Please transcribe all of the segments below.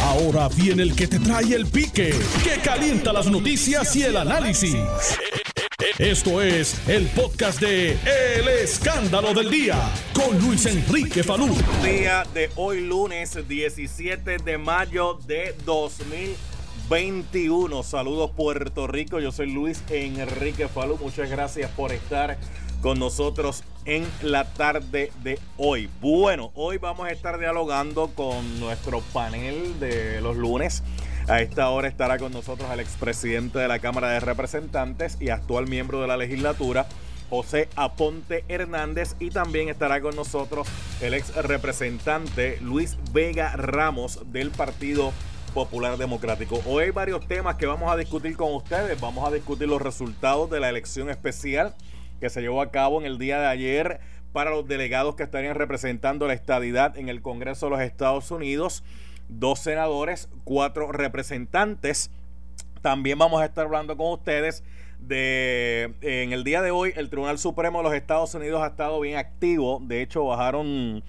Ahora viene el que te trae el pique, que calienta las noticias y el análisis. Esto es el podcast de El Escándalo del Día con Luis Enrique Falú. Día de hoy lunes 17 de mayo de 2021. Saludos Puerto Rico, yo soy Luis Enrique Falú. Muchas gracias por estar con nosotros en la tarde de hoy. Bueno, hoy vamos a estar dialogando con nuestro panel de los lunes. A esta hora estará con nosotros el expresidente de la Cámara de Representantes y actual miembro de la legislatura, José Aponte Hernández, y también estará con nosotros el ex representante Luis Vega Ramos del Partido Popular Democrático. Hoy hay varios temas que vamos a discutir con ustedes. Vamos a discutir los resultados de la elección especial que se llevó a cabo en el día de ayer para los delegados que estarían representando la estadidad en el Congreso de los Estados Unidos. Dos senadores, cuatro representantes. También vamos a estar hablando con ustedes de en el día de hoy el Tribunal Supremo de los Estados Unidos ha estado bien activo. De hecho, bajaron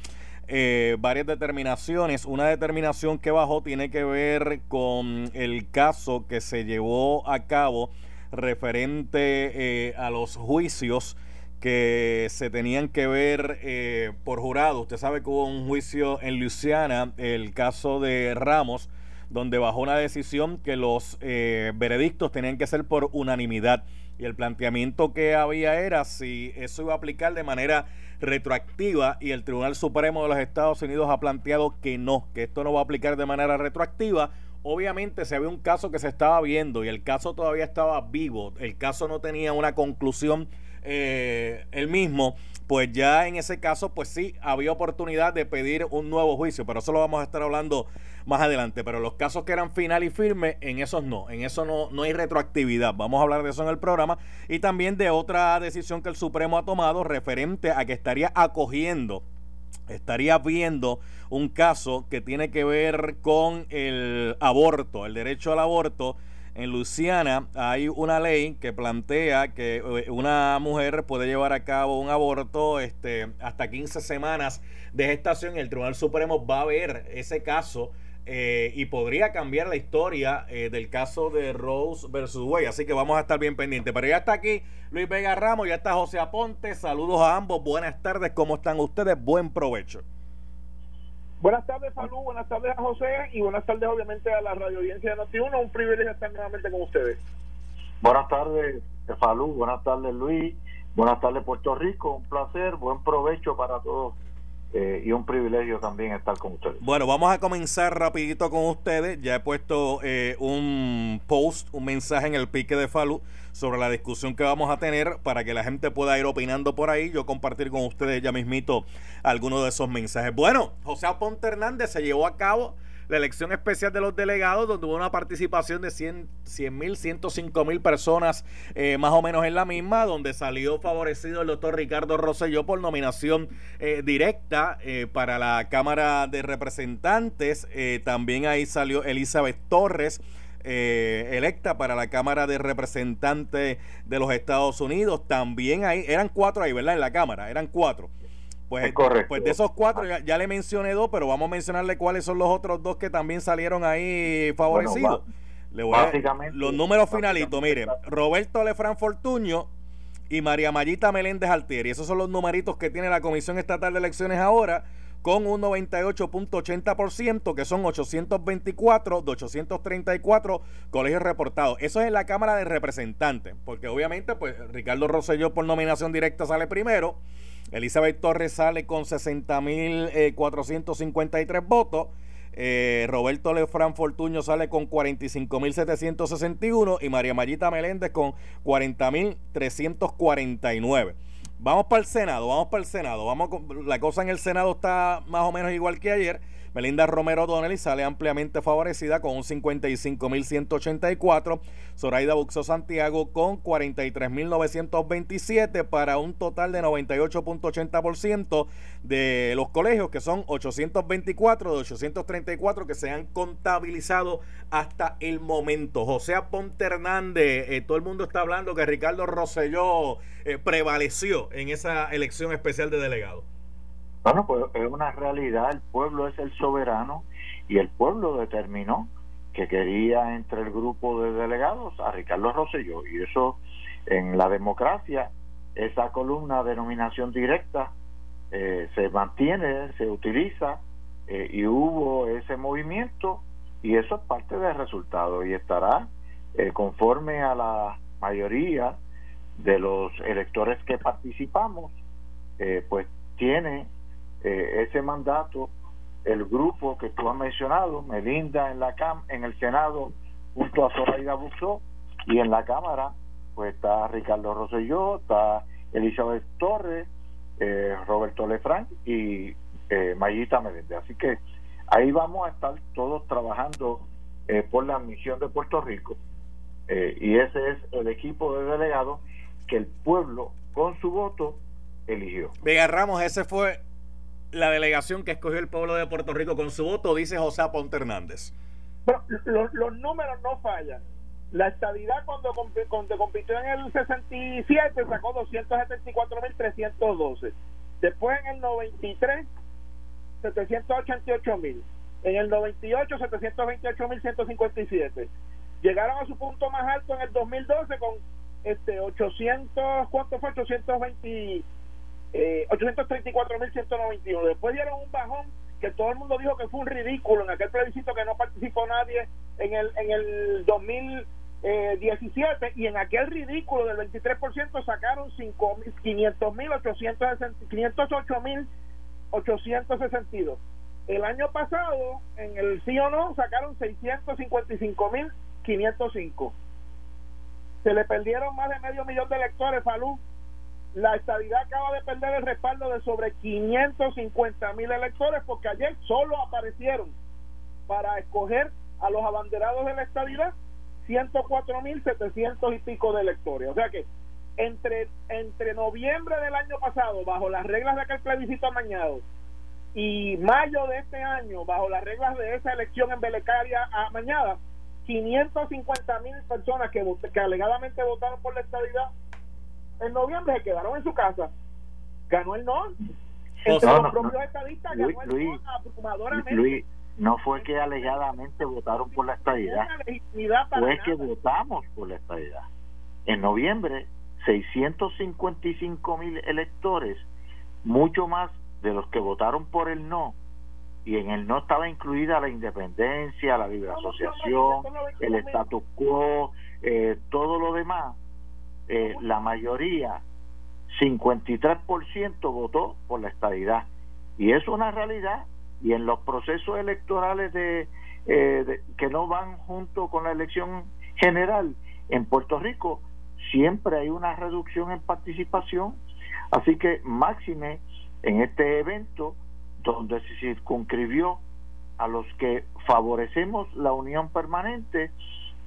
eh, varias determinaciones. Una determinación que bajó tiene que ver con el caso que se llevó a cabo referente eh, a los juicios que se tenían que ver eh, por jurado. Usted sabe que hubo un juicio en Luisiana, el caso de Ramos, donde bajó una decisión que los eh, veredictos tenían que ser por unanimidad. Y el planteamiento que había era si eso iba a aplicar de manera retroactiva y el Tribunal Supremo de los Estados Unidos ha planteado que no, que esto no va a aplicar de manera retroactiva obviamente se había un caso que se estaba viendo y el caso todavía estaba vivo, el caso no tenía una conclusión eh, el mismo, pues ya en ese caso, pues sí, había oportunidad de pedir un nuevo juicio, pero eso lo vamos a estar hablando más adelante. Pero los casos que eran final y firme, en esos no, en eso no, no hay retroactividad. Vamos a hablar de eso en el programa y también de otra decisión que el Supremo ha tomado referente a que estaría acogiendo estaría viendo un caso que tiene que ver con el aborto, el derecho al aborto. En Luisiana hay una ley que plantea que eh, una mujer puede llevar a cabo un aborto este, hasta 15 semanas de gestación. El Tribunal Supremo va a ver ese caso eh, y podría cambiar la historia eh, del caso de Rose versus Wade. Así que vamos a estar bien pendientes. Pero ya está aquí Luis Vega Ramos, ya está José Aponte. Saludos a ambos. Buenas tardes. ¿Cómo están ustedes? Buen provecho. Buenas tardes, Falú. Buenas tardes a José. Y buenas tardes, obviamente, a la radio audiencia de noti Un privilegio estar nuevamente con ustedes. Buenas tardes, Falú. Buenas tardes, Luis. Buenas tardes, Puerto Rico. Un placer. Buen provecho para todos eh, y un privilegio también estar con ustedes. Bueno, vamos a comenzar rapidito con ustedes. Ya he puesto eh, un post, un mensaje en el pique de Falú sobre la discusión que vamos a tener para que la gente pueda ir opinando por ahí. Yo compartir con ustedes ya mismito algunos de esos mensajes. Bueno, José Aponte Hernández se llevó a cabo la elección especial de los delegados, donde hubo una participación de 100 mil, 105 mil personas eh, más o menos en la misma, donde salió favorecido el doctor Ricardo Rosselló por nominación eh, directa eh, para la Cámara de Representantes. también ahí salió Elizabeth Torres. electa para la Cámara de Representantes de los Estados Unidos. También ahí, eran cuatro ahí, ¿verdad? En la Cámara, eran cuatro. Pues, pues de esos cuatro ya, le mencioné dos, pero vamos a mencionarle cuáles son los otros dos que también salieron ahí favorecidos. le voy a, los números finalitos, mire, Roberto Lefran Fortuño y María Mayita Meléndez Altieri. Esos son los numeritos que tiene la Comisión Estatal de Elecciones ahora con un 98.80%, que son 824 de 834 colegios reportados. Eso es en la Cámara de Representantes, porque obviamente pues Ricardo Rosselló por nominación directa sale primero Elizabeth Torres sale con 60.453 eh, votos. Eh, Roberto Lefran Fortuño sale con 45.761 y María Mayita Meléndez con 40.349. Vamos para el Senado, vamos para el Senado. Vamos la cosa en el Senado está más o menos igual que ayer. Melinda Romero Donnelly sale ampliamente favorecida con un 55.184. Zoraida Buxo Santiago con 43.927 para un total de 98.80% de los colegios, que son 824 de 834 que se han contabilizado hasta el momento. José Aponte Hernández, eh, todo el mundo está hablando que Ricardo Rosselló eh, prevaleció en esa elección especial de delegado. Bueno, pues es una realidad, el pueblo es el soberano y el pueblo determinó que quería entre el grupo de delegados a Ricardo Rosselló y eso en la democracia esa columna de nominación directa eh, se mantiene, se utiliza eh, y hubo ese movimiento y eso es parte del resultado y estará eh, conforme a la mayoría de los electores que participamos, pues tiene ese mandato el grupo que tú has mencionado, Melinda en la cam en el Senado junto a Zoraida Buxó y en la Cámara pues está Ricardo Rosselló, está Elizabeth Torres, eh, Roberto Lefranc y eh, Mayita Meléndez. Así que ahí vamos a estar todos trabajando eh, por la misión de Puerto Rico eh, y ese es el equipo de delegados que el pueblo con su voto eligió. Vega Ramos, ese fue la delegación que escogió el pueblo de Puerto Rico con su voto, dice José Ponte Hernández. Pero los, números no fallan. La estadidad cuando, cuando compitió en el 67 sacó 274.312. Después en el 93, 788.000. En el 98, 728.157. Llegaron a su punto más alto en el 2012 con este 800, ¿cuánto fue? 820 eh, 834.191. Después dieron un bajón que todo el mundo dijo que fue un ridículo en aquel plebiscito que no participó nadie en el, en el 2017 y en aquel ridículo del 23% sacaron 508.862. El año pasado, en el sí o no, sacaron 655.505. Se le perdieron más de medio millón de electores, Falú la estadidad acaba de perder el respaldo de sobre 550 mil electores porque ayer solo aparecieron para escoger a los abanderados de la estadidad 104 mil 700 y pico de electores. O sea que entre, entre noviembre del año pasado, bajo las reglas de aquel plebiscito amañado, y mayo de este año, bajo las reglas de esa elección en Belecaria amañada, 550 mil personas que, que alegadamente votaron por la estadidad en noviembre se quedaron en su casa. Ganó el no. Entre los propios estadistas ganó el no abrumadoramente. no fue que alegadamente votaron por la estadidad, fue que votamos por la estadidad. En noviembre, 655 mil electores, mucho más de los que votaron por el no, y en el no estaba incluida la independencia, la libre asociación, el status quo, eh, todo lo demás, eh, la mayoría, 53% votó por la estadidad. Y es una realidad. Y en los procesos electorales de, eh, que no van junto con la elección general en Puerto Rico, siempre hay una reducción en participación. Así que máxime en este evento, donde se circunscribió a los que favorecemos la unión permanente,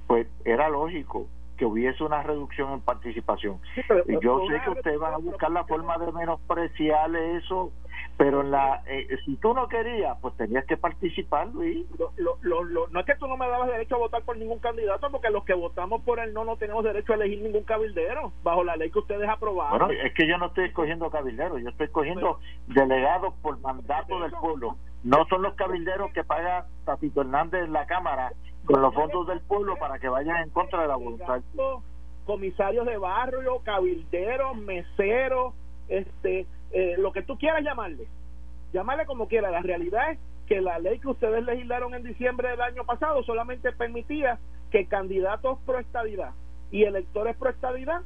pues era lógico que hubiese una reducción en participación. y yo sé que ustedes van a buscar la forma de menospreciar eso, pero en la eh, si tú no querías, pues tenías que participar, Luis. no es que tú no me dabas derecho a votar por ningún candidato, porque los que votamos por el no no tenemos derecho a elegir ningún cabildero, bajo la ley que ustedes aprobaron. Bueno, es que yo no estoy escogiendo cabilderos, yo estoy escogiendo delegados por mandato del pueblo. No son los cabilderos que paga Tatito Hernández en la Cámara con los fondos del pueblo para que vayan en contra de la voluntad. Comisarios de barrio, cabilderos, meseros, este, eh, lo que tú quieras llamarle, llamarle como quiera. La realidad es que la ley que ustedes legislaron en diciembre del año pasado solamente permitía que candidatos pro estadidad y electores pro estadidad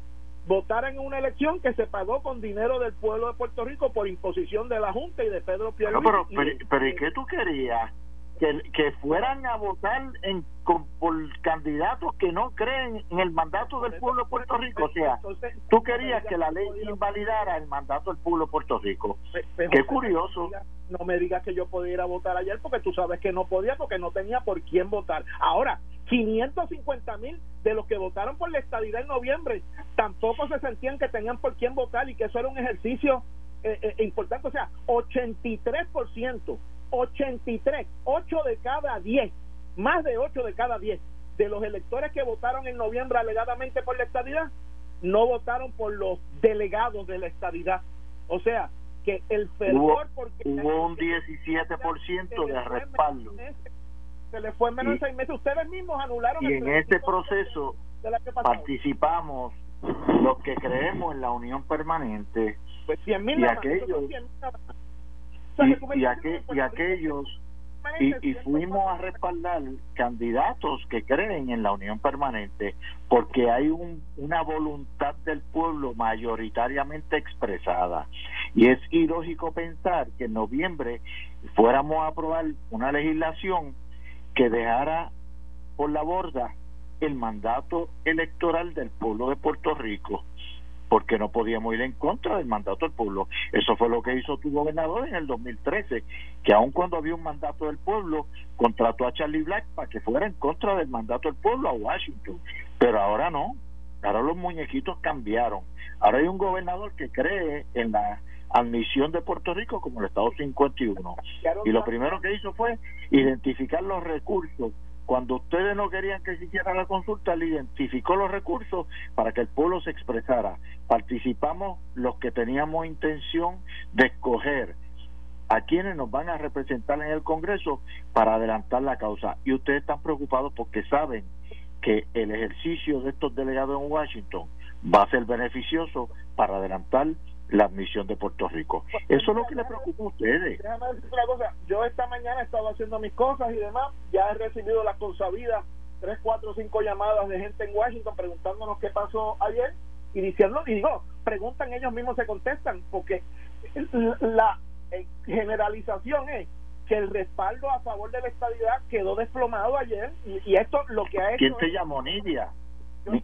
votaran en una elección que se pagó con dinero del pueblo de Puerto Rico por imposición de la Junta y de Pedro Pierluisi. pero, pero, pero ¿y qué tú querías? Que, fueran a votar en, por candidatos que no creen en el mandato del pueblo de Puerto Rico. O sea, tú querías que la ley invalidara el mandato del pueblo de Puerto Rico. Qué curioso. No me digas que yo podía ir a votar ayer porque tú sabes que no podía porque no tenía por quién votar. Ahora, 550 mil de los que votaron por la estadidad en noviembre tampoco se sentían que tenían por quién votar y que eso era un ejercicio eh, eh, importante. O sea, 83% 83, 8 de cada 10, más de 8 de cada 10 de los electores que votaron en noviembre alegadamente por la estadidad, no votaron por los delegados de la estadidad. O sea, que el fervor hubo, porque hubo un 17% de respaldo. Se le fue en menos de seis meses. Ustedes mismos anularon. Y en este proceso participamos los que creemos en la unión permanente. Pues 100 mil y aquellos, y, y aquellos y, fuimos a respaldar candidatos que creen en la unión permanente porque hay un, una voluntad del pueblo mayoritariamente expresada. Y es ilógico pensar que en noviembre fuéramos a aprobar una legislación que dejara por la borda el mandato electoral del pueblo de Puerto Rico porque no podíamos ir en contra del mandato del pueblo. Eso fue lo que hizo tu gobernador en el 2013, que aun cuando había un mandato del pueblo, contrató a Charlie Black para que fuera en contra del mandato del pueblo a Washington. Pero ahora no, ahora los muñequitos cambiaron. Ahora hay un gobernador que cree en la admisión de Puerto Rico como el Estado 51. Y lo primero que hizo fue identificar los recursos cuando ustedes no querían que se hiciera la consulta, le identificó los recursos para que el pueblo se expresara. Participamos los que teníamos intención de escoger a quienes nos van a representar en el Congreso para adelantar la causa. Y ustedes están preocupados porque saben que el ejercicio de estos delegados en Washington va a ser beneficioso para adelantar la admisión de Puerto Rico. Eso es lo que le preocupa a ustedes. Déjame decir una cosa. Yo esta mañana he estado haciendo mis cosas y demás. Ya he recibido las consabidas tres, cuatro, cinco llamadas de gente en Washington preguntándonos qué pasó ayer y diciendo, y digo, preguntan ellos mismos se contestan, porque la generalización es que el respaldo a favor de la estabilidad quedó desplomado ayer y, esto lo que ha hecho... ¿Quién te llamó, Nidia?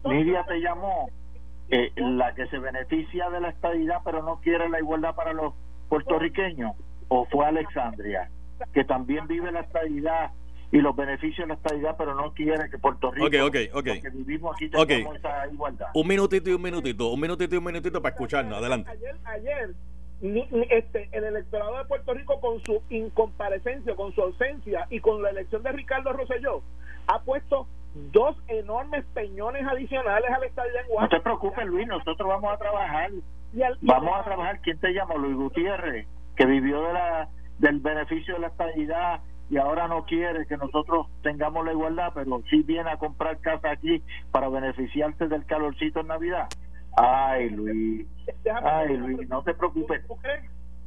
Nidia te llamó eh, la que se beneficia de la estadidad pero no quiere la igualdad para los puertorriqueños o fue Alexandria que también vive la estadidad y los beneficios de la estadidad pero no quiere que Puerto Rico okay, okay, que vivimos aquí tengamos esa igualdad. Un minutito y un minutito un minutito y un minutito para escucharnos. Adelante. Ayer, ayer este, el electorado de Puerto Rico con su incomparecencia, con su ausencia y con la elección de Ricardo Rosselló ha puesto dos enormes peñones adicionales al estadio en No te preocupes, Luis, nosotros vamos a trabajar. vamos a trabajar. ¿Quién te llama? Luis Gutiérrez, que vivió de la del beneficio de la estabilidad y ahora no quiere que nosotros tengamos la igualdad, pero sí viene a comprar casa aquí para beneficiarse del calorcito en Navidad. Ay, Luis. Ay, Luis, no te preocupes.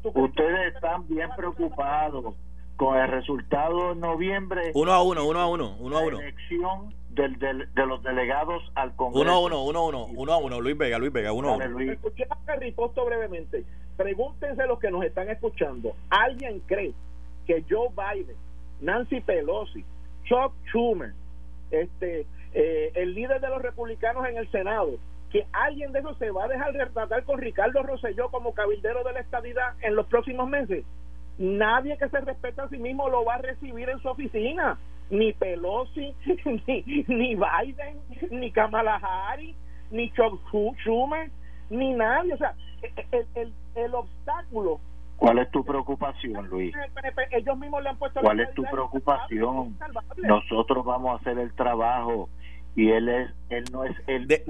Ustedes están bien preocupados con el resultado en noviembre. Uno a uno, uno a uno, uno a uno. Elección del, de los delegados al Congreso. Uno a uno, uno a uno, uno a uno. Luis Vega, Luis Vega, uno a uno. Escuché a riposto brevemente. Pregúntense los que nos están escuchando. ¿Alguien cree que Joe Biden, Nancy Pelosi, Chuck Schumer, este, eh, el líder de los republicanos en el Senado, que alguien de esos se va a dejar retratar con Ricardo Rosselló como cabildero de la estadidad en los próximos meses? Nadie que se respete a sí mismo lo va a recibir en su oficina. Ni Pelosi, ni, ni Biden, ni Kamala Harris, ni Chuck Schumer, ni nadie. O sea, el, el, el obstáculo ¿Cuál es tu preocupación, Luis? Ellos mismos le han puesto ¿Cuál es tu preocupación? Nosotros vamos a hacer el trabajo y él es él no es el de,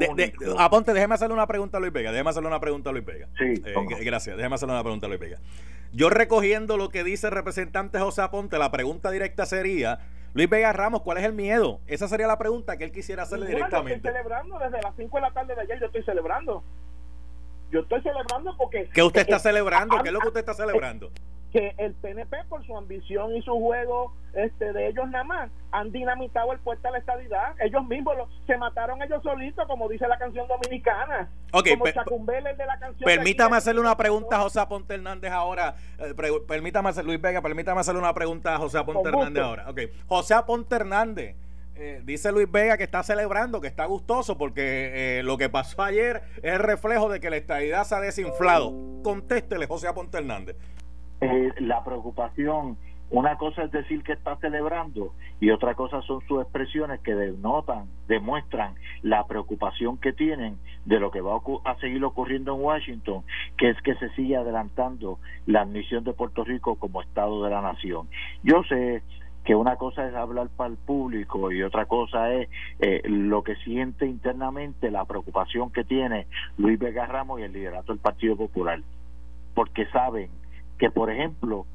aponte déjeme hacerle una pregunta a Luis Vega déjeme hacerle una pregunta a Luis Vega sí eh, gracias déjeme hacerle una pregunta a Luis Vega yo recogiendo lo que dice el representante José Aponte, la pregunta directa sería, Luis Vega Ramos, ¿cuál es el miedo? Esa sería la pregunta que él quisiera hacerle directamente. Estoy celebrando desde las 5 de la tarde de ayer, yo estoy celebrando. Yo estoy celebrando porque... ¿Qué usted está celebrando? ¿Qué es lo que usted está celebrando? Que el PNP por su ambición y su juego este de ellos nada más han dinamitado el puerto a la estadidad ellos mismos se mataron ellos solitos como dice la canción dominicana okay, como Chacumbel de la canción permítame hacerle una pregunta a José Aponte Hernández ahora eh, permítame hacer, Luis Vega permítame hacerle una pregunta a José Aponte Hernández ahora okay. José Aponte Hernández eh, dice Luis Vega que está celebrando, que está gustoso porque eh, lo que pasó ayer es el reflejo de que la estadidad se ha desinflado. Contéstele, José Aponte Hernández. Eh, la preocupación, una cosa es decir que está celebrando y otra cosa son sus expresiones que denotan, demuestran la preocupación que tienen de lo que va a, seguir ocurriendo en Washington, que es que se sigue adelantando la admisión de Puerto Rico como Estado de la Nación. Yo sé que una cosa es hablar para el público y otra cosa es eh, lo que siente internamente la preocupación que tiene Luis Vega Ramos y el liderato del Partido Popular, porque saben que, por ejemplo,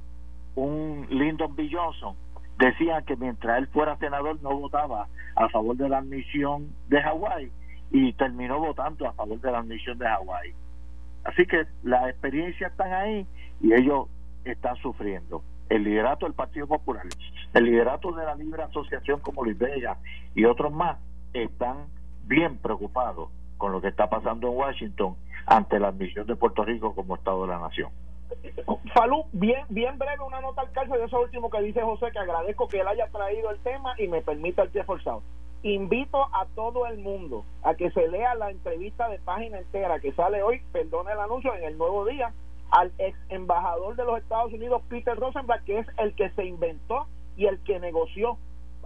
un Lyndon B. Johnson decían que mientras él fuera senador no votaba a favor de la admisión de Hawái y terminó votando a favor de la admisión de Hawái. Así que las experiencias están ahí y ellos están sufriendo. El liderato del Partido Popular, el liderato de la Libre Asociación como Luis Vega y otros más están bien preocupados con lo que está pasando en Washington ante la admisión de Puerto Rico como Estado de la Nación. Falú, bien, bien breve una nota al calce de eso último que dice José, que agradezco que él haya traído el tema y me permita el pie forzado. Invito a todo el mundo a que se lea la entrevista de página entera que sale hoy, perdone el anuncio, en el nuevo día, al ex embajador de los Estados Unidos, Peter Rosenblatt, que es el que se inventó y el que negoció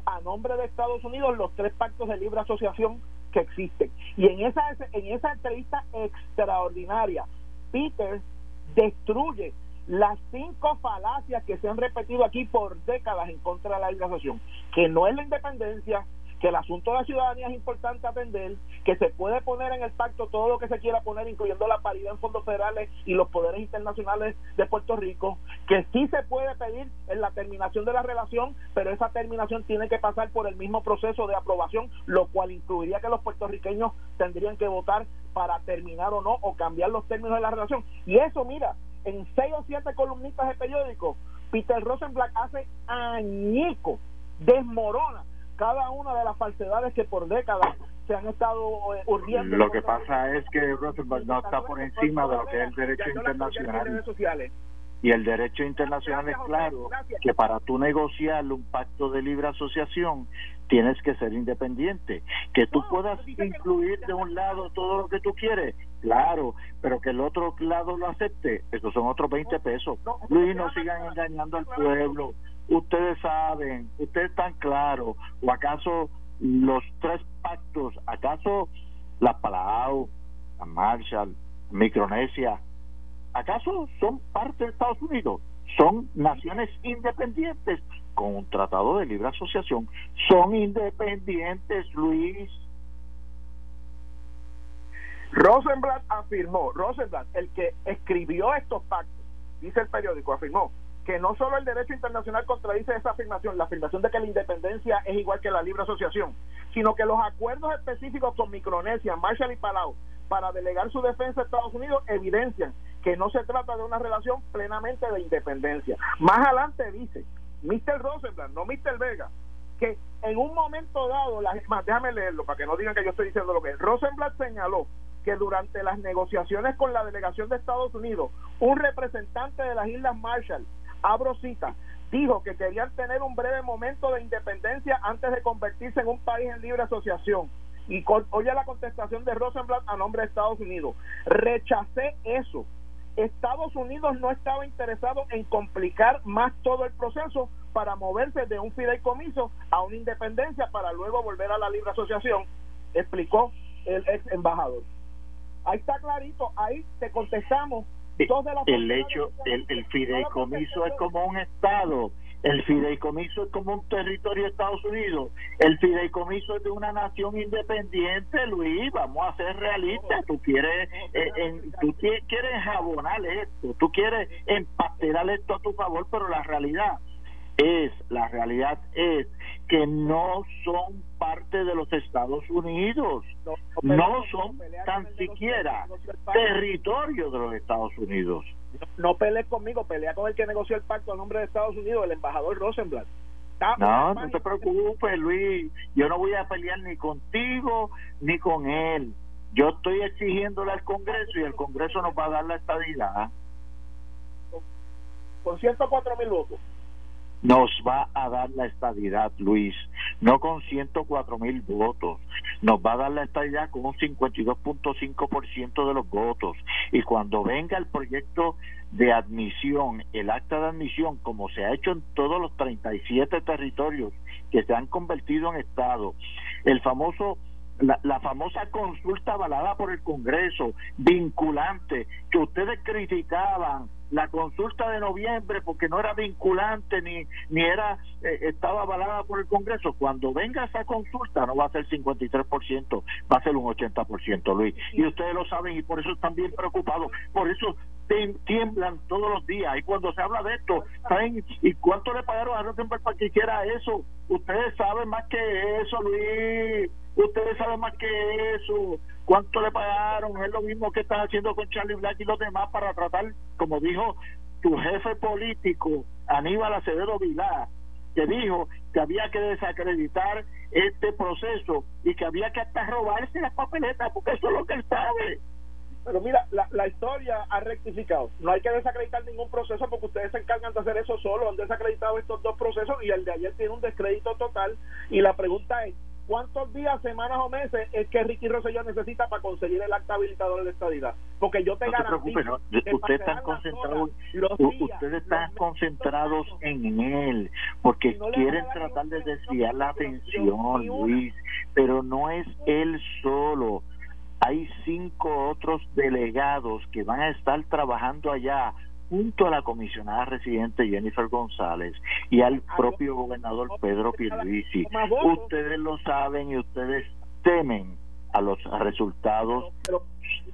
a nombre de Estados Unidos los tres pactos de libre asociación que existen. Y en esa, en esa entrevista extraordinaria, Peter destruye las cinco falacias que se han repetido aquí por décadas en contra de la asociación, que no es la independencia, que el asunto de la ciudadanía es importante atender, que se puede poner en el pacto todo lo que se quiera poner, incluyendo la paridad en fondos federales y los poderes internacionales de Puerto Rico, que sí se puede pedir en la terminación de la relación, pero esa terminación tiene que pasar por el mismo proceso de aprobación, lo cual incluiría que los puertorriqueños tendrían que votar para terminar o no, o cambiar los términos de la relación. Y eso, mira, en seis o siete columnistas de periódico, Peter Rosenblatt hace añico, desmorona cada una de las falsedades que por décadas se han estado eh, urdiendo. Lo que pasa es que Rosenberg no está por encima de lo que es el derecho internacional. Y el derecho internacional es claro que para tú negociar un pacto de libre asociación tienes que ser independiente. Que tú puedas incluir de un lado todo lo que tú quieres, claro, pero que el otro lado lo acepte, esos son otros 20 pesos. Luis, no sigan engañando al pueblo ustedes saben, ustedes están claros, o acaso los tres pactos, acaso la Palau, la Marshall, Micronesia, acaso son parte de Estados Unidos, son naciones independientes con un tratado de libre asociación, son independientes, Luis. Rosenblatt afirmó, Rosenblatt, el que escribió estos pactos, dice el periódico, afirmó que no solo el derecho internacional contradice esa afirmación, la afirmación de que la independencia es igual que la libre asociación, sino que los acuerdos específicos con Micronesia, Marshall y Palau para delegar su defensa a Estados Unidos evidencian que no se trata de una relación plenamente de independencia. Más adelante dice Mr. Rosenblatt, no Mr. Vega, que en un momento dado, la, más, déjame leerlo para que no digan que yo estoy diciendo lo que es. Rosenblatt señaló que durante las negociaciones con la delegación de Estados Unidos, un representante de las Islas Marshall abro cita, dijo que querían tener un breve momento de independencia antes de convertirse en un país en libre asociación. Y oye la contestación de Rosenblatt a nombre de Estados Unidos. Rechacé eso. Estados Unidos no estaba interesado en complicar más todo el proceso para moverse de un fideicomiso a una independencia para luego volver a la libre asociación, explicó el ex embajador. Ahí está clarito, ahí te contestamos el hecho, el, el fideicomiso es como un Estado, el fideicomiso es como un territorio de Estados Unidos, el fideicomiso es de una nación independiente, Luis, vamos a ser realistas, tú quieres, eh, en, tú quieres jabonar esto, tú quieres empasterar esto a tu favor, pero la realidad es, la realidad es que no son parte de los Estados Unidos, no, son tan siquiera territorio de los Estados Unidos. No, pelees conmigo, pelea con el que negoció el pacto a nombre de Estados Unidos, el embajador Rosenblatt. No, no te preocupes, Luis. Yo no voy a pelear ni contigo ni con él. Yo estoy exigiéndole al Congreso y el Congreso nos va a dar la estabilidad. Con 104 mil votos nos va a dar la estabilidad, Luis, no con 104 mil votos, nos va a dar la estabilidad con un 52.5% de los votos. Y cuando venga el proyecto de admisión, el acta de admisión, como se ha hecho en todos los 37 territorios que se han convertido en Estado, el famoso la, la, famosa consulta avalada por el Congreso, vinculante, que ustedes criticaban la consulta de noviembre porque no era vinculante ni ni era eh, estaba avalada por el Congreso cuando venga esa consulta no va a ser 53% va a ser un 80% Luis y ustedes lo saben y por eso están bien preocupados por eso tiemblan todos los días. Y cuando se habla de esto, ¿y cuánto le pagaron a Rosenberg para que hiciera eso? Ustedes saben más que eso, Luis. Ustedes saben más que eso. ¿Cuánto le pagaron? Es lo mismo que están haciendo con Charlie Black y los demás para tratar, como dijo tu jefe político, Aníbal Acevedo Vilá, que dijo que había que desacreditar este proceso y que había que hasta robarse las papeletas, porque eso es lo que él sabe. Pero mira, la, la historia ha rectificado. No hay que desacreditar ningún proceso porque ustedes se encargan de hacer eso solo. Han desacreditado estos dos procesos y el de ayer tiene un descrédito total. Y la pregunta es, ¿cuántos días, semanas o meses es que Ricky Rosselló necesita para conseguir el acta habilitador de estadidad? Porque yo te no garantizo ustedes están concentrados, ustedes están concentrados en él, porque quieren tratar de desviar la atención, Luis, pero no es él solo. Hay cinco otros delegados que van a estar trabajando allá junto a la comisionada residente Jennifer González y al propio gobernador Pedro Pierluisi. Ustedes lo saben y ustedes temen a los resultados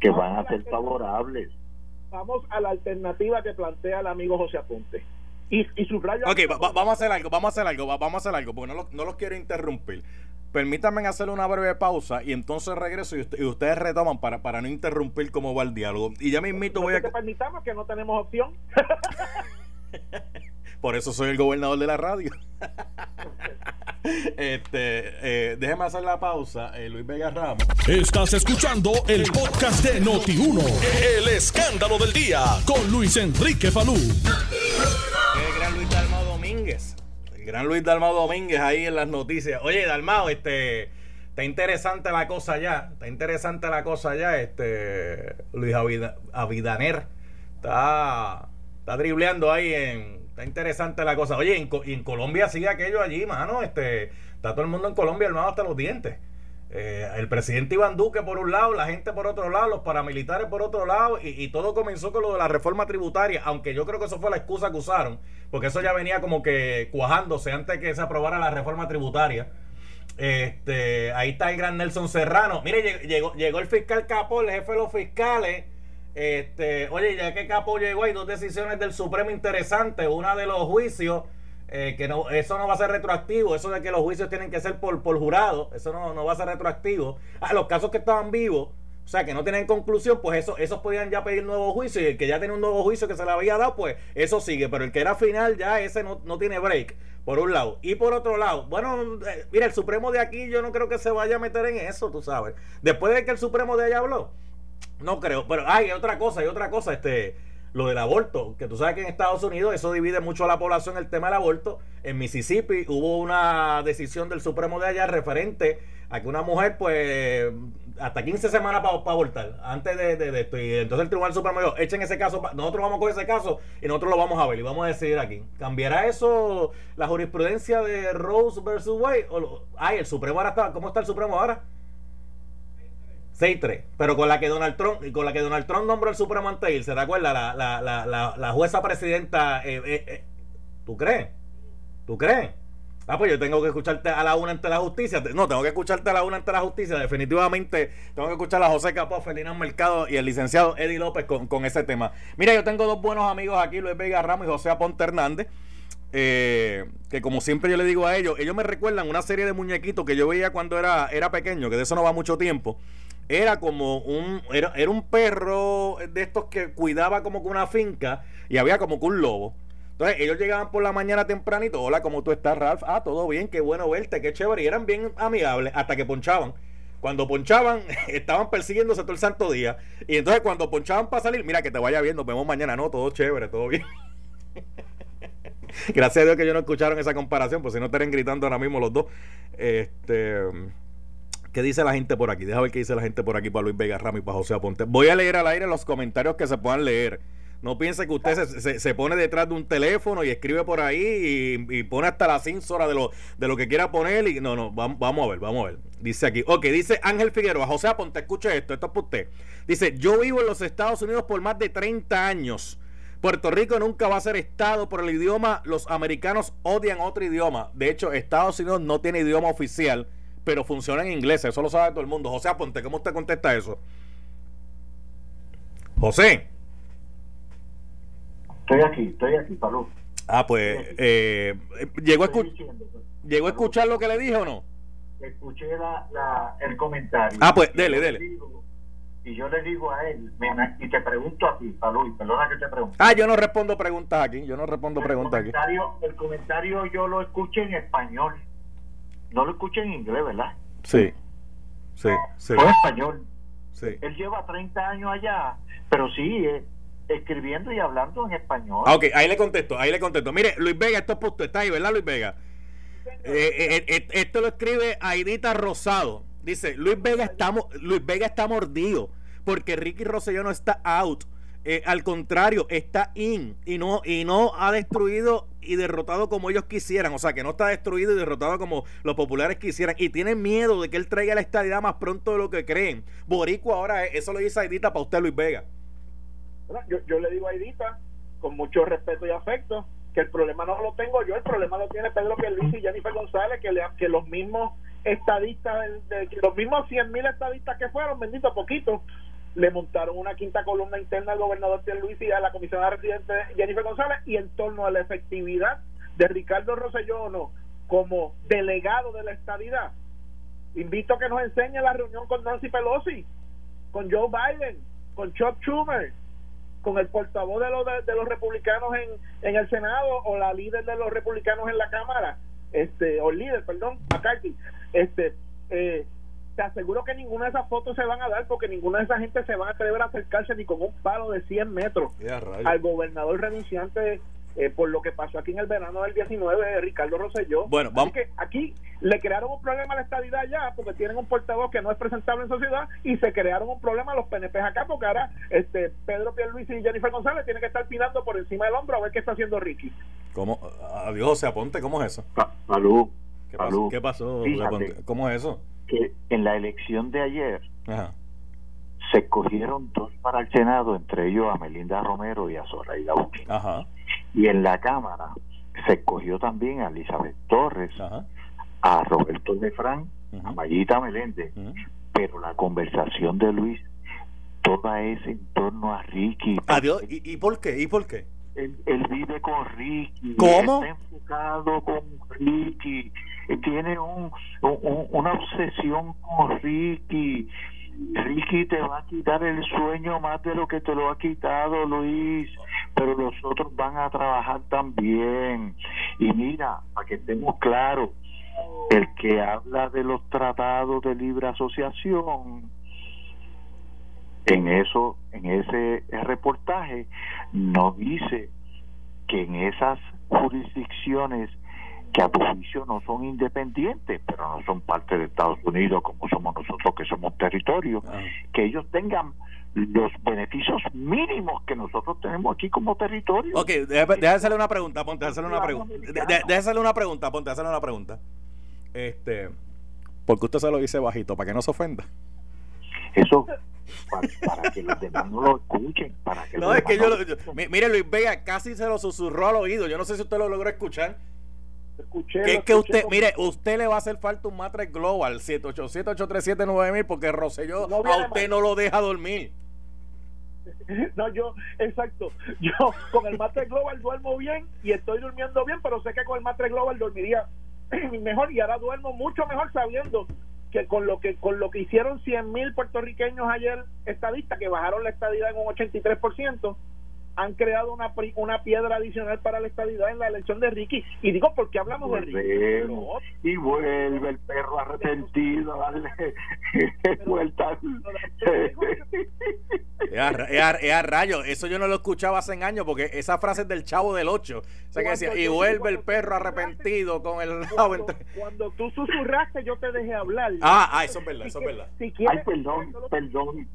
que van a ser favorables. Vamos a la alternativa que plantea el amigo José Aponte. Y, y subrayo. Ok, vamos a hacer algo, vamos a hacer algo, vamos a hacer algo, porque no, no los quiero interrumpir. Permítanme hacer una breve pausa y entonces regreso y, ustedes retoman para, para no interrumpir cómo va el diálogo. Y ya me invito, voy a... Que permitamos que no tenemos opción. Por eso soy el gobernador de la radio. este, eh, déjeme hacer la pausa, eh, Luis Vega Ramos. Estás escuchando el podcast de Noti1, el escándalo del día con Luis Enrique Falú. El gran Luis Dalmao Domínguez gran Luis Dalmao Domínguez ahí en las noticias. Oye, Dalmao, este. Está interesante la cosa ya. Está interesante la cosa ya. Este. Luis Avidaner. Está. Está dribleando ahí en. Está interesante la cosa. Oye, en, en Colombia sigue aquello allí, mano. Este. Está todo el mundo en Colombia armado hasta los dientes. Eh, el presidente Iván Duque por un lado, la gente por otro lado, los paramilitares por otro lado, y, todo comenzó con lo de la reforma tributaria, aunque yo creo que eso fue la excusa que usaron, porque eso ya venía como que cuajándose antes que se aprobara la reforma tributaria. Este, ahí está el gran Nelson Serrano. Mire, llegó, llegó el fiscal Capo, el jefe de los fiscales. Este, oye, ya que Capo llegó, hay dos decisiones del Supremo interesantes. Una de los juicios eh, que no, eso no va a ser retroactivo, eso de que los juicios tienen que ser por, por jurado, eso no, no va a ser retroactivo. a los casos que estaban vivos, o sea, que no tienen conclusión, pues eso, esos podían ya pedir nuevo juicio y el que ya tiene un nuevo juicio que se le había dado, pues eso sigue, pero el que era final ya ese no, no tiene break, por un lado. Y por otro lado, bueno, eh, mira, el Supremo de aquí yo no creo que se vaya a meter en eso, tú sabes. Después de que el Supremo de allá habló, no creo, pero hay otra cosa, hay otra cosa, este lo del aborto, que tú sabes que en Estados Unidos eso divide mucho a la población el tema del aborto. En Mississippi hubo una decisión del Supremo de allá referente a que una mujer, pues, hasta 15 semanas para abortar, antes de, esto. Y entonces el Tribunal Supremo dijo, echen ese caso, nosotros vamos coger ese caso y nosotros lo vamos a ver y vamos a decidir aquí. ¿Cambiará eso la jurisprudencia de Rose versus Wade? ay, el Supremo ahora está, ¿cómo está el Supremo ahora? 6-3. Pero con la que Donald Trump, con la que Donald Trump nombró el Supremo ante ¿se te acuerda? La, la, la, la, jueza presidenta. Eh, eh, eh, ¿Tú crees? ¿Tú crees? Ah, pues yo tengo que escucharte a la una ante la justicia. No, tengo que escucharte a la una ante la justicia. Definitivamente tengo que escuchar a José Capó, Felina Mercado y el licenciado Eddie López con, con, ese tema. Mira, yo tengo dos buenos amigos aquí, Luis Vega Ramos y José Aponte Hernández. que como siempre yo le digo a ellos, ellos me recuerdan una serie de muñequitos que yo veía cuando era, era pequeño, que de eso no va mucho tiempo era como un era, era, un perro de estos que cuidaba como que una finca y había como que un lobo. Entonces ellos llegaban por la mañana tempranito, hola, ¿cómo tú estás, Ralph? Ah, todo bien, qué bueno verte, qué chévere. Y eran bien amigables hasta que ponchaban. Cuando ponchaban, estaban persiguiéndose todo el santo día. Y entonces cuando ponchaban para salir, mira que te vaya bien, nos vemos mañana, no, todo chévere, todo bien. Gracias a Dios que yo no escucharon esa comparación, pues si no estarían gritando ahora mismo los dos. Este ¿Qué dice la gente por aquí? Déjame ver qué dice la gente por aquí para Luis Vega Rami y para José Aponte. Voy a leer al aire los comentarios que se puedan leer. No piense que usted se, se, pone detrás de un teléfono y escribe por ahí y, pone hasta la censura de lo, de lo que quiera poner. Y, no, no, vamos, a ver, vamos a ver. Dice aquí, ok, dice Ángel Figueroa. José Aponte, escuche esto, esto es para usted. Dice, yo vivo en los Estados Unidos por más de 30 años. Puerto Rico nunca va a ser Estado por el idioma. Los americanos odian otro idioma. De hecho, Estados Unidos no tiene idioma oficial pero funciona en inglés, eso lo sabe todo el mundo. José Aponte, ¿cómo usted contesta eso? José. Estoy aquí, estoy aquí, Palú. Ah, pues, eh, ¿llegó, a pues. ¿llegó a escuchar lo que le dije o no? Escuché la, el comentario. Ah, pues, dele, dele. y yo le digo a él, y te pregunto a ti, Palú, y perdona que te pregunte. Ah, yo no respondo preguntas aquí, yo no respondo preguntas aquí. El comentario yo lo escuché en español, no lo escuché en inglés, ¿verdad? Sí, sí, sí. Español. Sí. Él lleva 30 años allá, pero sí, eh, escribiendo y hablando en español. Ah, ok, ahí le contesto, ahí le contesto. Mire, Luis Vega, esto es está ahí, ¿verdad, Luis Vega? Eh, eh, esto lo escribe Aidita Rosado. Dice, Luis Vega está, Luis Vega está mordido porque Ricky Rosselló no está out. Al contrario, está in y no, y no ha destruido y derrotado como ellos quisieran. O sea, que no está destruido y derrotado como los populares quisieran. Y tienen miedo de que él traiga la estabilidad más pronto de lo que creen. Boricua ahora, eso lo dice Aidita para usted, Luis Vega yo, yo le digo a Edita, con mucho respeto y afecto, que el problema no lo tengo yo, el problema lo tiene Pedro Pierluisi y Jennifer González, que, le, que los mismos estadistas, los mismos 100 mil estadistas que fueron, bendito poquito, le montaron una quinta columna interna al gobernador Pierluisi y a la comisionada residente Jennifer González y en torno a la efectividad de Ricardo Rosselló no como delegado de la estadidad. Invito a que nos enseñe la reunión con Nancy Pelosi, con Joe Biden, con Chuck Schumer, con el portavoz de los, de, los republicanos en, en el Senado o la líder de los republicanos en la Cámara, este o líder, perdón, McCarthy, este, eh, te aseguro que ninguna de esas fotos se van a dar porque ninguna de esas gente se va a atrever a acercarse ni con un palo de 100 metros al gobernador renunciante eh, por lo que pasó aquí en el verano del 19, Ricardo Rosselló. Bueno, vamos. que aquí le crearon un problema a la estadidad ya porque tienen un portavoz que no es presentable en sociedad y se crearon un problema a los PNP acá porque ahora este Pedro Pierluisi y Jennifer González tienen que estar pirando por encima del hombro a ver qué está haciendo Ricky. ¿Cómo? Adiós, se aponte, ¿cómo es eso? Salud. ¿Qué, pasó? ¿Qué pasó? ¿Cómo es eso? Que en la elección de ayer se escogieron dos para el Senado, entre ellos a Melinda Romero y a Zoraida Ajá. Y en la Cámara se escogió también a Elizabeth Torres, a Roberto Lefranc, a Mayita Meléndez, pero la conversación de Luis toda es en torno a Ricky. Adiós, ¿Y, ¿Y, por qué? ¿Y por qué? Él, vive con Ricky. ¿Cómo? Está enfocado con Ricky. Tiene un, una obsesión con Ricky. Ricky te va a quitar el sueño más de lo que te lo ha quitado Luis, pero los otros van a trabajar también. Y mira, para que estemos claros, el que habla de los tratados de libre asociación, en eso, en ese reportaje, no dice que en esas jurisdicciones que a tu juicio no son independientes, pero no son parte de Estados Unidos como somos nosotros que somos territorio, ah. que ellos tengan los beneficios mínimos que nosotros tenemos aquí como territorio. Ok, déjame hacerle una pregunta, ponte, hacerle una pregunta. Hacerle una pregunta, ponte, hacerle una pregunta. Este, porque usted se lo dice bajito, para que no se ofenda. Eso, para, que los demás no lo escuchen. Para que no, es que yo, mire Luis Vega casi se lo susurró al oído. Yo no sé si usted lo logró escuchar Escuché, que es que usted, mire, usted le va a hacer falta un Matrix Global 787-837-9000 porque Rosselló a usted no lo deja dormir. No, yo, exacto. Yo con el Matrix Global duermo bien y estoy durmiendo bien, pero sé que con el Matrix Global dormiría mejor y ahora duermo mucho mejor sabiendo que con lo que con lo que hicieron 100 mil puertorriqueños ayer estadistas que bajaron la estadía en un 83% han creado una, una piedra adicional para la estabilidad en la elección de Ricky. Y digo, porque hablamos de Ricky? y vuelve el perro arrepentido a darle vueltas. Es a, rayo, eso yo no lo escuchaba hace años porque esa frase es del chavo del 8. O sea que decía, y vuelve el perro arrepentido con el rabo Cuando tú susurraste, yo te dejé hablar. Ah, ah eso es verdad, eso es verdad. Si quieres, Ay, perdón, perdón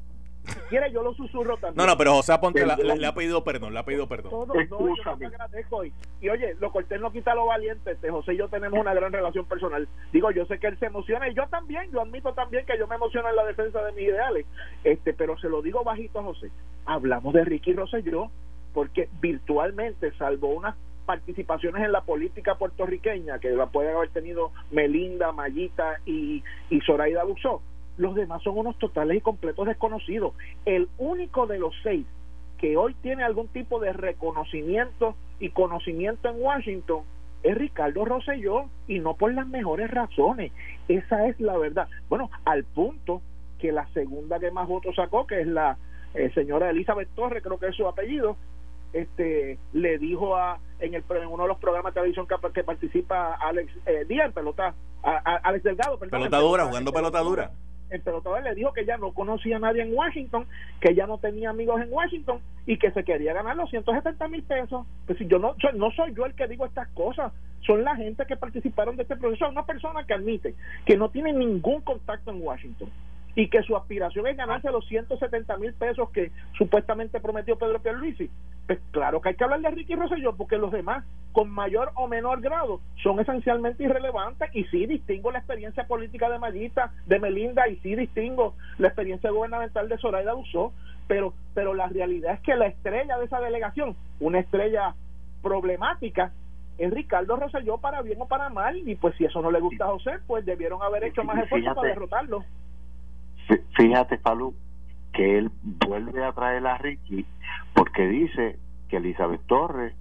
si yo lo susurro también. No, no, pero José Aponte le, ha pedido perdón, le ha pedido perdón. Todo, no, yo agradezco. Y, y, oye, lo cortés no quita lo valiente. Este, José y yo tenemos una gran relación personal. Digo, yo sé que él se emociona y yo también, yo admito también que yo me emociono en la defensa de mis ideales. Este, pero se lo digo bajito a José. Hablamos de Ricky Rosselló porque virtualmente, salvo unas participaciones en la política puertorriqueña que la pueden haber tenido Melinda, Mayita y, y Zoraida Buxó, los demás son unos totales y completos desconocidos. El único de los seis que hoy tiene algún tipo de reconocimiento y conocimiento en Washington es Ricardo Rosselló y no por las mejores razones. Esa es la verdad. Bueno, al punto que la segunda que más votos sacó, que es la eh, señora Elizabeth Torres, creo que es su apellido, este le dijo a en, el, en uno de los programas de televisión que, que participa Alex eh, Díaz, pelota, a, Alex Delgado, pelota dura, jugando pelota dura el pelotador le dijo que ya no conocía a nadie en Washington, que ya no tenía amigos en Washington y que se quería ganar los 170 mil pesos. Pues si yo no, no soy yo el que digo estas cosas, son la gente que participaron de este proceso. Una persona que admite que no tiene ningún contacto en Washington y que su aspiración es ganarse los 170 mil pesos que supuestamente prometió Pedro Pierluisi, pues claro que hay que hablar de Ricky Rosselló porque los demás, con mayor o menor grado, son esencialmente irrelevantes y sí distingo la experiencia política de Mayita, de Melinda y sí distingo la experiencia gubernamental de Zoraida Usó, pero, pero la realidad es que la estrella de esa delegación, una estrella problemática, es Ricardo Rosselló para bien o para mal y pues si eso no le gusta a José, pues debieron haber hecho más esfuerzo para derrotarlo. Fíjate, Falú, que él vuelve a traer a Ricky porque dice que Elizabeth Torres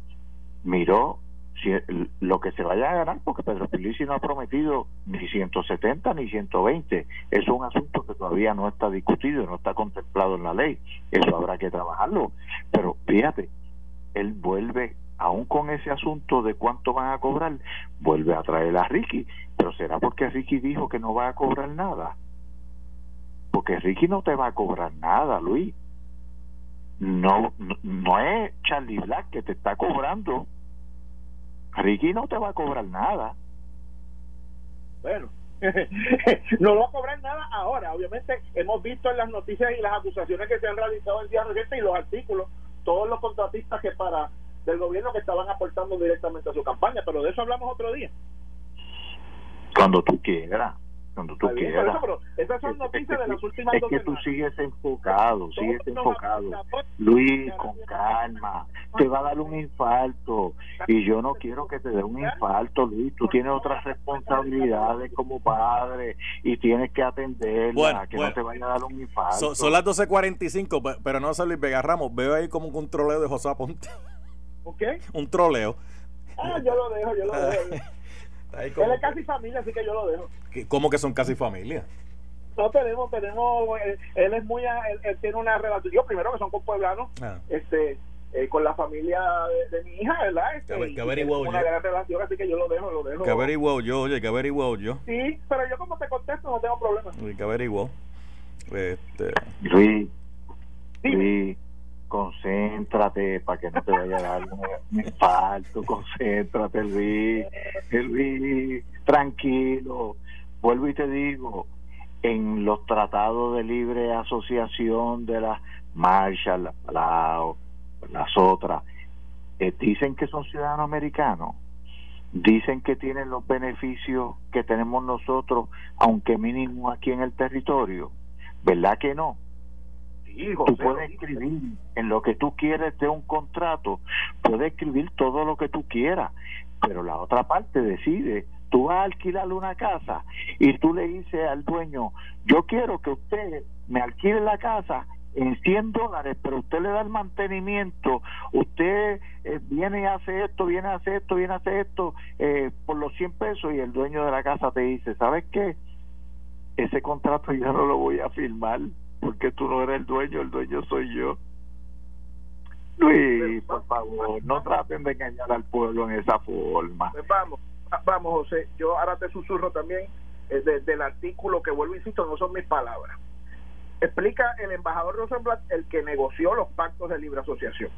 miró si, lo que se vaya a ganar, porque Pedro Felici no ha prometido ni 170 ni 120. Es un asunto que todavía no está discutido, no está contemplado en la ley. Eso habrá que trabajarlo. Pero fíjate, él vuelve, aún con ese asunto de cuánto van a cobrar, vuelve a traer a Ricky. Pero será porque Ricky dijo que no va a cobrar nada porque Ricky no te va a cobrar nada, Luis. No, no, es Charlie Black que te está cobrando. Ricky no te va a cobrar nada. Bueno, no va a cobrar nada ahora. Obviamente hemos visto en las noticias y las acusaciones que se han realizado en días recientes y los artículos, todos los contratistas que para del gobierno que estaban aportando directamente a su campaña, pero de eso hablamos otro día. Cuando tú quieras cuando tú quieras. esas son noticias de las últimas Es que tú sigues enfocado, sigues enfocado. Luis, con calma, te va a dar un infarto y yo no quiero que te dé un infarto, Luis. Tú tienes otras responsabilidades como padre y tienes que atenderla, que no te vaya a dar un infarto. son las 12.45, pero no sé Luis Vega Ramos, veo ahí como un troleo de José Aponte. ¿Ok? un troleo. Ah, yo lo dejo, yo lo dejo. Él es casi familia, así que yo lo dejo. ¿Cómo que son casi familia? No tenemos, tenemos, él, es muy, él, tiene una relación, yo primero que son con pueblanos, ah. este, eh, con la familia de, mi hija, ¿verdad? Este, que, averiguó una gran relación, así que yo lo dejo, lo dejo. Que averiguó yo, oye, que averiguó yo. Sí, pero yo como te contesto no tengo problema. Que averiguó. Este... Luis, sí concéntrate para que no te vaya a dar un infarto, concéntrate Luis, Luis, tranquilo, vuelvo y te digo, en los tratados de libre asociación de las Marshall, Palau, las otras, eh, dicen que son ciudadanos americanos, dicen que tienen los beneficios que tenemos nosotros, aunque mínimo aquí en el territorio, ¿verdad que no? Tú puedes escribir en lo que tú quieres de un contrato, puedes escribir todo lo que tú quieras, pero la otra parte decide. Tú vas a alquilarle una casa y tú le dices al dueño, yo quiero que usted me alquile la casa en 100 dólares, pero usted le da el mantenimiento, usted eh, viene y hace esto, viene a hacer esto, viene a hacer esto eh, por los 100 pesos y el dueño de la casa te dice, ¿sabes qué? Ese contrato yo no lo voy a firmar porque tú no eres el dueño, el dueño soy yo. Luis, por favor, no traten de engañar al pueblo en esa forma. Pues vamos, vamos, José, yo ahora te susurro también eh, del artículo que vuelvo, insisto, no son mis palabras. Explica el embajador Rosenblatt, el que negoció los pactos de libre asociación,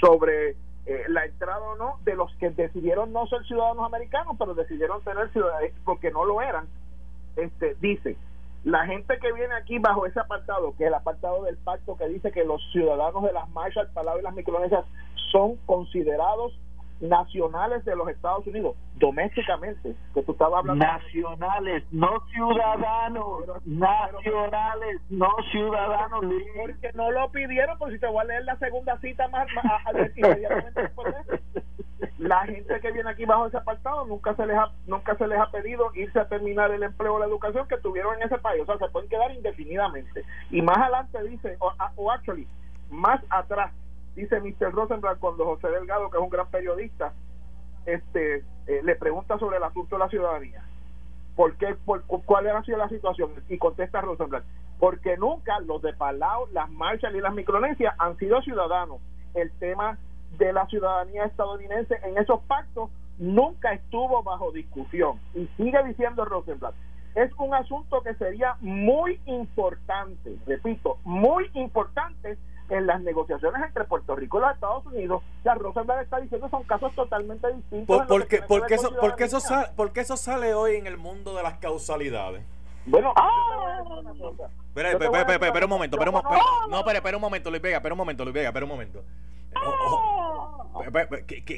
sobre eh, la entrada o no de los que decidieron no ser ciudadanos americanos, pero decidieron tener ciudadanía porque no lo eran. Este, dice, la gente que viene aquí bajo ese apartado, que es el apartado del pacto que dice que los ciudadanos de las Marshall, Palau y las Micronesias son considerados nacionales de los Estados Unidos, domésticamente, que tú estabas hablando. Nacionales, no ciudadanos, nacionales, no ciudadanos. Porque no lo pidieron, por si te voy a leer la segunda cita más, inmediatamente después La gente que viene aquí bajo ese apartado nunca se les ha nunca se les ha pedido irse a terminar el empleo o la educación que tuvieron en ese país, o sea, se pueden quedar indefinidamente. Y más adelante dice, o, o actually, más atrás dice Mr. Rosenblatt cuando José Delgado, que es un gran periodista, este eh, le pregunta sobre el asunto de la ciudadanía. ¿Por qué, por, ¿Cuál sido la situación? Y contesta Rosenblatt. Porque nunca los de Palau, las Marshall y las Micronesias han sido ciudadanos. El tema de la ciudadanía estadounidense en esos pactos nunca estuvo bajo discusión. Y sigue diciendo Rosenblatt, es un asunto que sería muy importante, repito, muy importante en las negociaciones entre Puerto Rico y los Estados Unidos. La Rosenblatt está diciendo son casos totalmente distintos. ¿Por, qué, eso, porque eso, sale, porque eso sale hoy en el mundo de las causalidades? Bueno, ¡Ah! espera, espera, espera, espera, un momento, espera un momento. No, espera, espera un momento, Luis Vega, espera un momento, Luis Vega, espera un momento.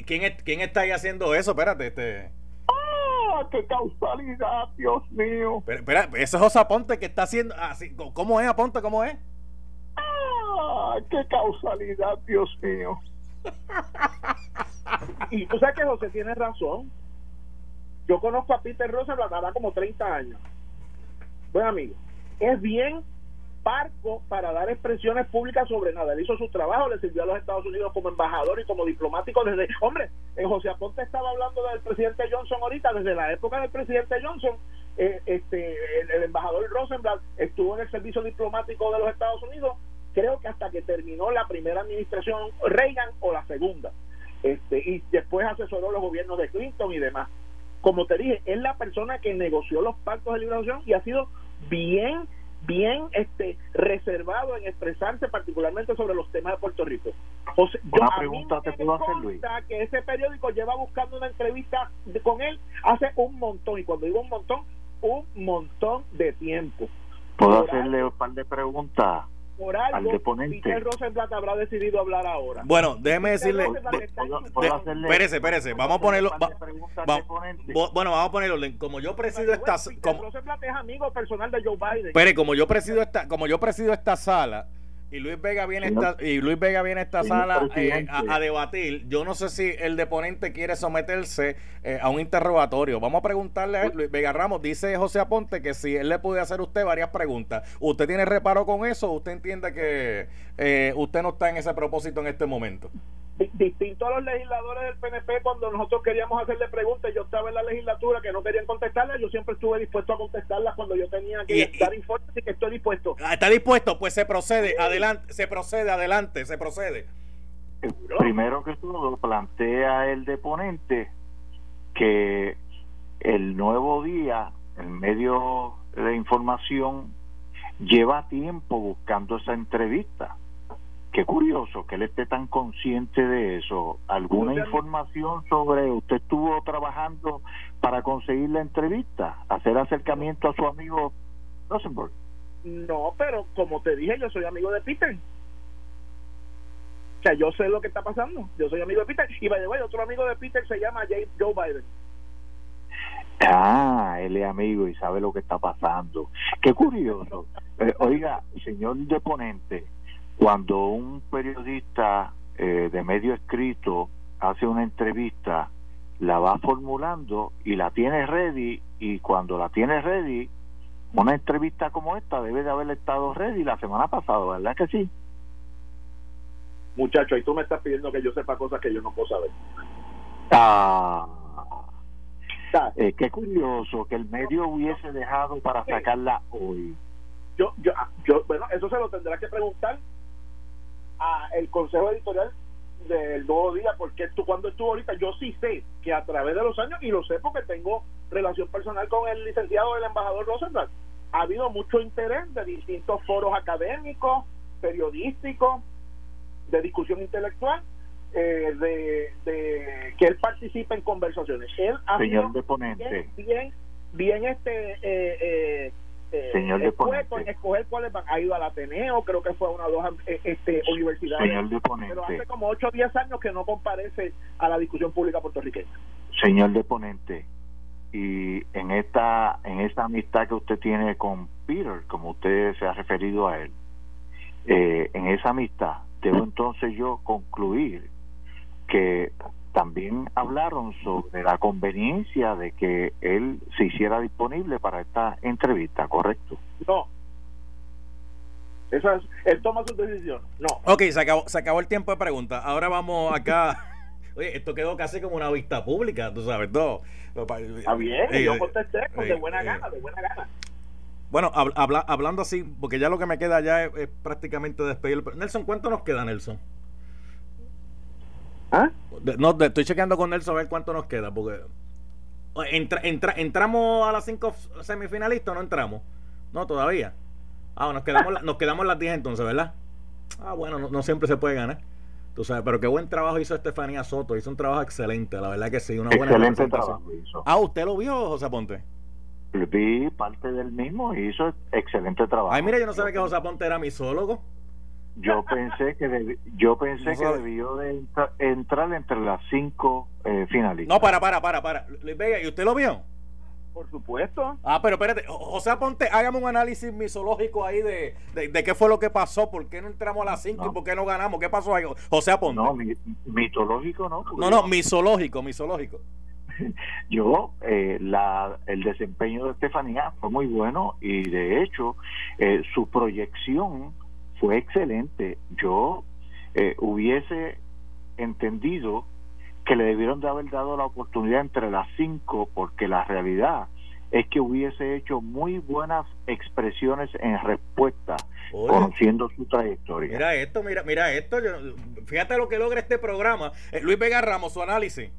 ¿Quién, ¿Quién está ahí haciendo eso? Espérate, este. ¡Ah! ¡Qué causalidad, Dios mío! Pero, espera, ese es José Aponte que está haciendo. Así, ¿Cómo es, Aponte? ¿Cómo es? ¡Ah! ¡Qué causalidad, Dios mío! y tú sabes que José tiene razón. Yo conozco a Peter Rosenblatt hace como 30 años. Buen amigo. Es bien parco para dar expresiones públicas sobre nada. Él hizo su trabajo, le sirvió a los Estados Unidos como embajador y como diplomático desde... Hombre, en José Aponte estaba hablando del presidente Johnson ahorita, desde la época del presidente Johnson, eh, este el, embajador Rosenblatt estuvo en el servicio diplomático de los Estados Unidos, creo que hasta que terminó la primera administración Reagan o la segunda. Este, y después asesoró los gobiernos de Clinton y demás. Como te dije, es la persona que negoció los pactos de liberación y ha sido bien bien este reservado en expresarse particularmente sobre los temas de Puerto Rico. José, una pregunta te puedo hacer, Luis. que ese periódico lleva buscando una entrevista con él hace un montón, y cuando digo un montón, un montón de tiempo. ¿Puedo hacerle un par de preguntas? Por algo Peter Rosenblatt habrá decidido hablar ahora. Bueno, déjeme decirle. espérese, espérese. Vamos a ponerlo. bueno, vamos a ponerlo. Como yo presido esta. Como, Rosenblatt es amigo personal de Joe Biden. Espere, como yo presido esta, como yo presido esta sala y Luis Vega viene esta, y Luis Vega viene a esta sala eh, a, debatir. Yo no sé si el deponente quiere someterse eh, a un interrogatorio. Vamos a preguntarle a Luis Vega Ramos. Dice José Aponte que si él le puede hacer a usted varias preguntas. ¿Usted tiene reparo con eso? ¿Usted entiende que eh, usted no está en ese propósito en este momento? Distinto a los legisladores del PNP cuando nosotros queríamos hacerle preguntas yo estaba en la legislatura que no querían contestarlas yo siempre estuve dispuesto a contestarlas cuando yo tenía que dar informes y que estoy dispuesto. Ah, está dispuesto pues se procede adelante se procede adelante se procede. Primero que todo plantea el deponente que el nuevo día el medio de información lleva tiempo buscando esa entrevista Qué curioso que él esté tan consciente de eso. ¿Alguna información sobre usted estuvo trabajando para conseguir la entrevista, hacer acercamiento a su amigo Rosenberg? No, pero como te dije, yo soy amigo de Peter. O sea, yo sé lo que está pasando. Yo soy amigo de Peter. Y by the way, otro amigo de Peter se llama Joe Biden. Ah, él es amigo y sabe lo que está pasando. Qué curioso. Eh, oiga, señor deponente, cuando un periodista eh, de medio escrito hace una entrevista, la va formulando y la tiene ready y cuando la tiene ready, una entrevista como esta debe de haber estado ready la semana pasada, ¿verdad que sí? Muchacho, y tú me estás pidiendo que yo sepa cosas que yo no puedo saber. Ah, eh, qué curioso que el medio hubiese dejado para sacarla hoy. Yo, yo, yo, bueno, eso se lo tendrá que preguntar el consejo editorial del Nuevo Día, porque tú cuando estuvo ahorita, yo sí sé que a través de los años, y lo sé porque tengo relación personal con el licenciado del embajador Rosenblatt, ha habido mucho interés de distintos foros académicos, periodísticos, de discusión intelectual, eh, de, que él participe en conversaciones. Él ha Señor bien, bien, bien, este eh, eh, este, Señor expuesto en escoger cuáles van. Ha ido al Ateneo, creo que fue a una o dos eh, este, universidades. pero hace como 8 o 10 años que no comparece a la discusión pública puertorriqueña. Señor deponente, y en esta, en esta amistad que usted tiene con Peter, como usted se ha referido a él, eh, en esa amistad, debo entonces yo concluir que también hablaron sobre la conveniencia de que él se hiciera disponible para esta entrevista, ¿correcto? No. Eso es, él toma sus decisiones. No. Ok, se acabó, se acabó el tiempo de preguntas. Ahora vamos acá. Oye, esto quedó casi como una vista pública, tú sabes, todo. Está bien, yo contesté con de buena gana, de buena gana. Bueno, habla, hablando así, porque ya lo que me queda ya es, prácticamente despedir. Nelson, ¿cuánto nos queda, Nelson? ¿Ah? No, estoy chequeando con Nelson a ver cuánto nos queda, porque entra, entra, ¿entramos a las cinco semifinalistas o no entramos? No, todavía. Ah, nos quedamos, nos quedamos las 10 entonces, ¿verdad? Ah, bueno, no, siempre se puede ganar. Tú sabes, pero qué buen trabajo hizo Estefanía Soto. Hizo un trabajo excelente, la verdad que sí. Una buena excelente trabajo hizo. Ah, ¿usted lo vio, José Ponte? Vi parte del mismo y hizo excelente trabajo. Ay, mira, yo no sabía que José Ponte era misólogo. Yo pensé que yo pensé que debió de entrar entre las cinco eh, finalistas. No, para, para, para, para. Luis Vega, ¿y usted lo vio? Por supuesto. Ah, pero espérate, José Ponte, hágame un análisis misológico ahí de, de, qué fue lo que pasó, por qué no entramos a las 5 y por qué no ganamos, qué pasó ahí, José Ponte. No, mitológico no. No, no, misológico, misológico. Yo, eh, la, el desempeño de Estefanía fue muy bueno y de hecho eh, su proyección fue excelente. Yo eh, hubiese entendido que le debieron de haber dado la oportunidad entre las cinco, porque la realidad es que hubiese hecho muy buenas expresiones en respuesta, conociendo su trayectoria. Mira esto, mira, mira esto. fíjate lo que logra este programa. Eh, Luis Vega Ramos, su análisis.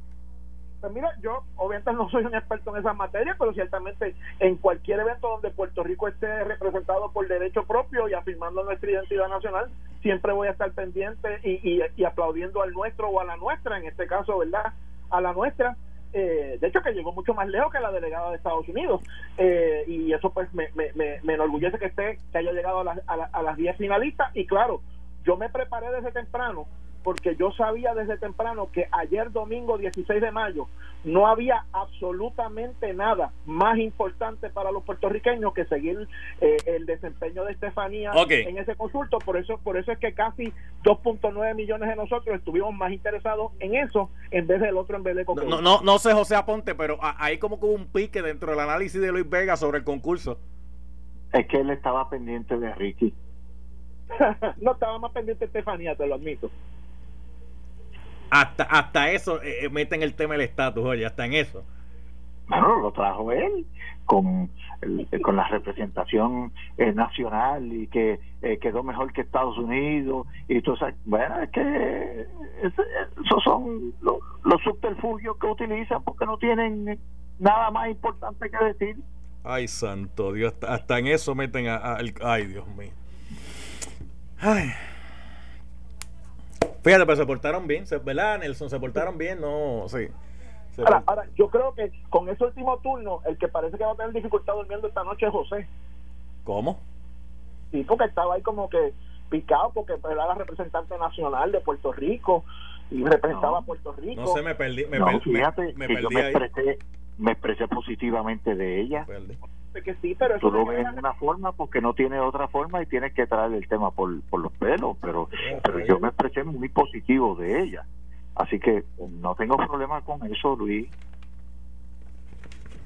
Pues mira, yo obviamente no soy un experto en esa materia, pero ciertamente en cualquier evento donde Puerto Rico esté representado por derecho propio y afirmando nuestra identidad nacional, siempre voy a estar pendiente y, y, aplaudiendo al nuestro o a la nuestra, en este caso, ¿verdad? A la nuestra. Eh, de hecho que llegó mucho más lejos que la delegada de Estados Unidos eh, y eso pues me, me, me, enorgullece que esté que haya llegado a, a, a las 10 finalistas y claro yo me preparé desde temprano porque yo sabía desde temprano que ayer domingo 16 de mayo no había absolutamente nada más importante para los puertorriqueños que seguir eh, el desempeño de Estefanía en ese consulto, por eso por eso es que casi 2.9 millones de nosotros estuvimos más interesados en eso en vez del otro en vez de No, no, no sé José Aponte, pero ahí como que hubo un pique dentro del análisis de Luis Vega sobre el concurso. Es que él estaba pendiente de Ricky. no estaba más pendiente de Estefanía, te lo admito. Hasta, hasta eso eh, eh, meten el tema del estatus, oye, hasta en eso. Bueno, lo trajo él con, con la representación eh, nacional y que quedó mejor que Estados Unidos y todo bueno es que esos son los, los subterfugios que utilizan porque no tienen nada más importante que decir. Ay santo Dios hasta, en eso meten a, ay Dios mío. Ay Fíjate, pero se portaron bien, ¿verdad, Nelson? Se portaron bien, no, sí. Ahora, ahora, yo creo que con ese último turno, el que parece que va a tener dificultad durmiendo esta noche es José. ¿Cómo? Sí, porque estaba ahí como que picado, porque era la representante nacional de Puerto Rico y representaba a Puerto Rico. No sé, me perdí. Me, fíjate, me, yo me expresé, me expresé positivamente de ella que sí, pero tú lo ves de una forma porque no tiene otra forma y tienes que traer el tema por, por los pelos, pero, pero yo me expresé muy positivo de ella. Así que no tengo problema con eso, Luis.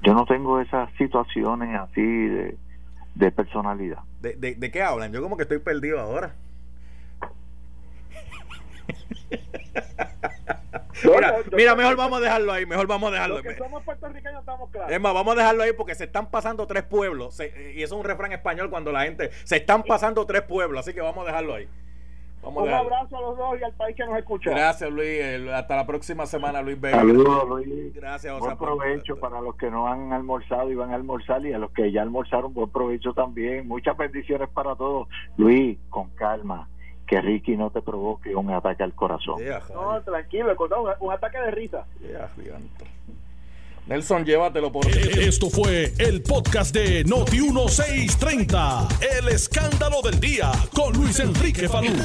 Yo no tengo esas situaciones así de, de personalidad. ¿De, de, de qué hablan? Yo como que estoy perdido ahora. Mira, mejor vamos a dejarlo ahí, mejor vamos a dejarlo ahí. somos puertorriqueños estamos claros. Es más, vamos a dejarlo ahí porque se están pasando tres pueblos. y eso es un refrán español cuando la gente. Se están pasando tres pueblos, así que vamos a dejarlo ahí. un abrazo a los dos y al país que nos escucha. Gracias, Luis. hasta la próxima semana, Luis Vega. Saludos, Luis. Gracias, Buen provecho para los que no han almorzado y van a almorzar y a los que ya almorzaron, buen provecho también. Muchas bendiciones para todos. Luis, con calma que Ricky no te provoque un ataque al corazón. no, tranquilo, un, un ataque de risa. Nelson, llévatelo por. Eh, esto fue el podcast de Noti1630. El escándalo del día con Luis Enrique Falú.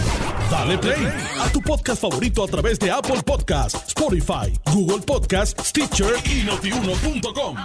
Dale play a tu podcast favorito a través de Apple Podcasts, Spotify, Google Podcasts, Stitcher y Notiuno.com.